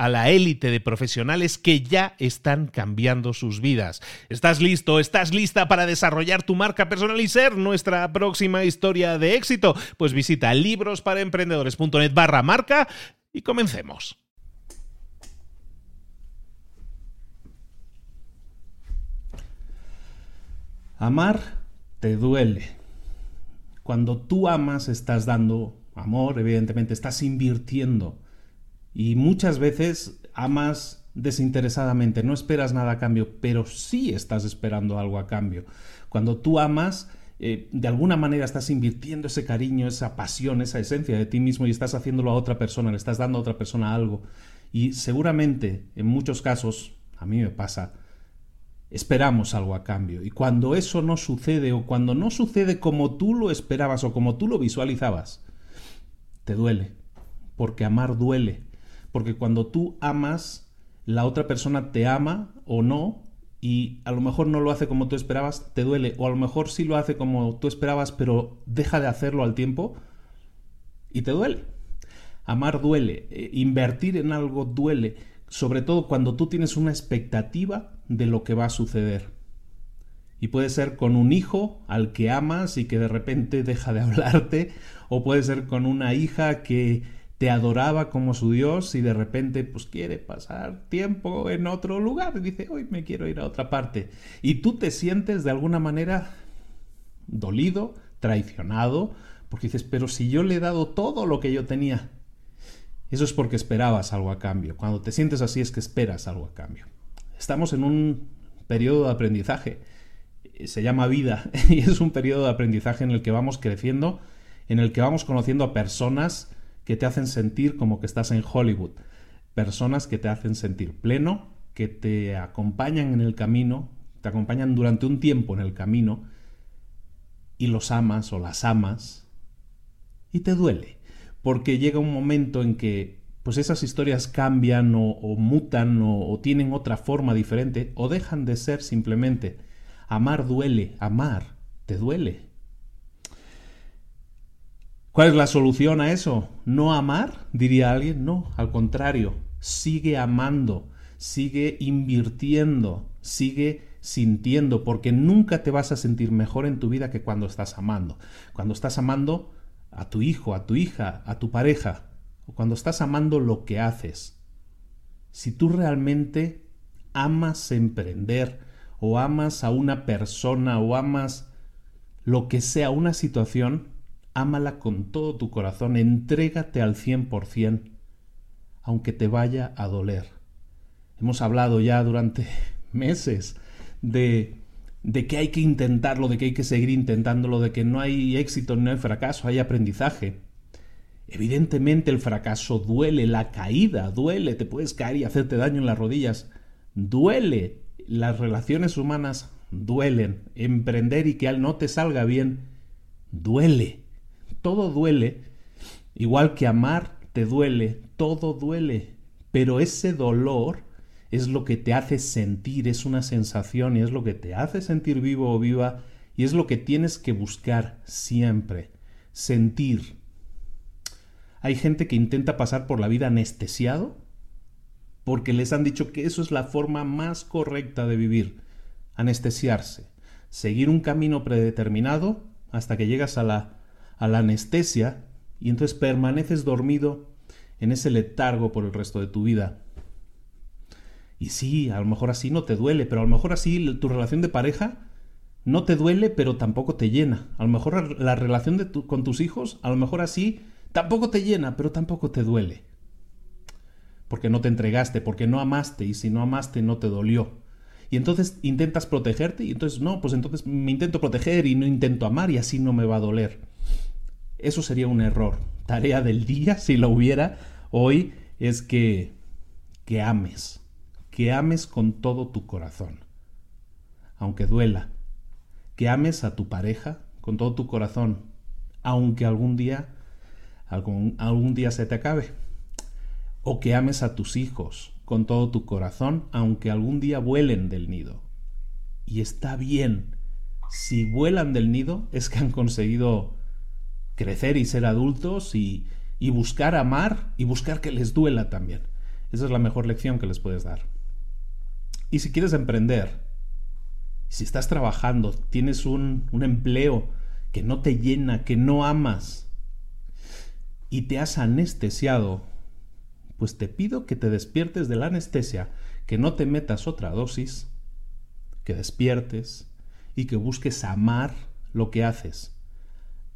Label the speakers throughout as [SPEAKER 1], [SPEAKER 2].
[SPEAKER 1] a la élite de profesionales que ya están cambiando sus vidas. ¿Estás listo? ¿Estás lista para desarrollar tu marca personal y ser nuestra próxima historia de éxito? Pues visita librosparaemprendedores.net barra marca y comencemos.
[SPEAKER 2] Amar te duele. Cuando tú amas estás dando amor, evidentemente estás invirtiendo y muchas veces amas desinteresadamente, no esperas nada a cambio, pero sí estás esperando algo a cambio. Cuando tú amas, eh, de alguna manera estás invirtiendo ese cariño, esa pasión, esa esencia de ti mismo y estás haciéndolo a otra persona, le estás dando a otra persona algo. Y seguramente, en muchos casos, a mí me pasa, esperamos algo a cambio. Y cuando eso no sucede o cuando no sucede como tú lo esperabas o como tú lo visualizabas, te duele. Porque amar duele porque cuando tú amas, la otra persona te ama o no, y a lo mejor no lo hace como tú esperabas, te duele, o a lo mejor sí lo hace como tú esperabas, pero deja de hacerlo al tiempo y te duele. Amar duele, eh, invertir en algo duele, sobre todo cuando tú tienes una expectativa de lo que va a suceder. Y puede ser con un hijo al que amas y que de repente deja de hablarte, o puede ser con una hija que te adoraba como su Dios y de repente pues quiere pasar tiempo en otro lugar y dice, hoy me quiero ir a otra parte. Y tú te sientes de alguna manera dolido, traicionado, porque dices, pero si yo le he dado todo lo que yo tenía. Eso es porque esperabas algo a cambio. Cuando te sientes así es que esperas algo a cambio. Estamos en un periodo de aprendizaje. Se llama vida y es un periodo de aprendizaje en el que vamos creciendo, en el que vamos conociendo a personas, que te hacen sentir como que estás en Hollywood. Personas que te hacen sentir pleno, que te acompañan en el camino, te acompañan durante un tiempo en el camino y los amas o las amas y te duele, porque llega un momento en que pues esas historias cambian o, mutan o tienen otra forma diferente o dejan de ser simplemente. Amar duele, amar te duele. ¿Cuál es la solución a eso? ¿No amar? Diría alguien. No, al contrario, sigue amando, sigue invirtiendo, sigue sintiendo, porque nunca te vas a sentir mejor en tu vida que cuando estás amando. Cuando estás amando a tu hijo, a tu hija, a tu pareja, o cuando estás amando lo que haces. Si tú realmente amas emprender, o amas a una persona, o amas lo que sea, una situación, ámala con todo tu corazón, entrégate al 100%, aunque te vaya a doler. Hemos hablado ya durante meses de, de que hay que intentarlo, de que hay que seguir intentándolo, de que no hay éxito, no hay fracaso, hay aprendizaje. Evidentemente el fracaso duele, la caída duele, te puedes caer y hacerte daño en las rodillas, duele. Las relaciones humanas duelen. Emprender y que no te salga bien, duele. Todo duele. Igual que amar te duele, todo duele. Pero ese dolor es lo que te hace sentir, es una sensación y es lo que te hace sentir vivo o viva y es lo que tienes que buscar siempre, sentir. Hay gente que intenta pasar por la vida anestesiado porque les han dicho que eso es la forma más correcta de vivir, anestesiarse, seguir un camino predeterminado hasta que llegas a la, a la anestesia y entonces permaneces dormido en ese letargo por el resto de tu vida. Y sí, a lo mejor así no te duele, pero a lo mejor así tu relación de pareja no te duele, pero tampoco te llena. A lo mejor la relación de con tus hijos, a lo mejor así tampoco te llena, pero tampoco te duele. Porque no te entregaste, porque no amaste, y si no amaste no te dolió. Y entonces intentas protegerte y entonces no, pues entonces me intento proteger y no intento amar y así no me va a doler. Eso sería un error. Tarea del día, si lo hubiera hoy, es que, que ames, que ames con todo tu corazón, aunque duela, que ames a tu pareja con todo tu corazón, aunque algún día, algún, algún día se te acabe, o que ames a tus hijos con todo tu corazón, aunque algún día vuelen del nido. Y está bien, si vuelan del nido es que han conseguido crecer y ser adultos y, buscar amar y buscar que les duela también. Esa es la mejor lección que les puedes dar. Y si quieres emprender, si estás trabajando, tienes un, un empleo que no te llena, que no amas, y te has anestesiado, pues te pido que te despiertes de la anestesia, que no te metas otra dosis, que despiertes y que busques amar lo que haces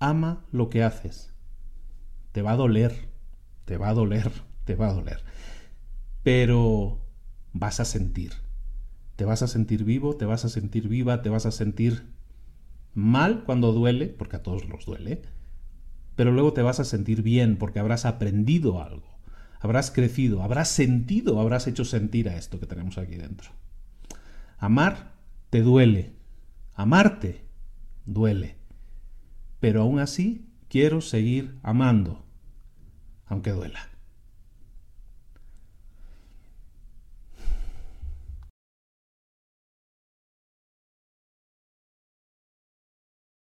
[SPEAKER 2] ama lo que haces. Te va a doler, te va a doler, te va a doler. Pero vas a sentir. Te vas a sentir vivo, te vas a sentir viva, te vas a sentir mal cuando duele, porque a todos los duele, pero luego te vas a sentir bien porque habrás aprendido algo, habrás crecido, habrás sentido, habrás hecho sentir a esto que tenemos aquí dentro. Amar te duele, amarte duele pero aún así quiero seguir amando, aunque duela.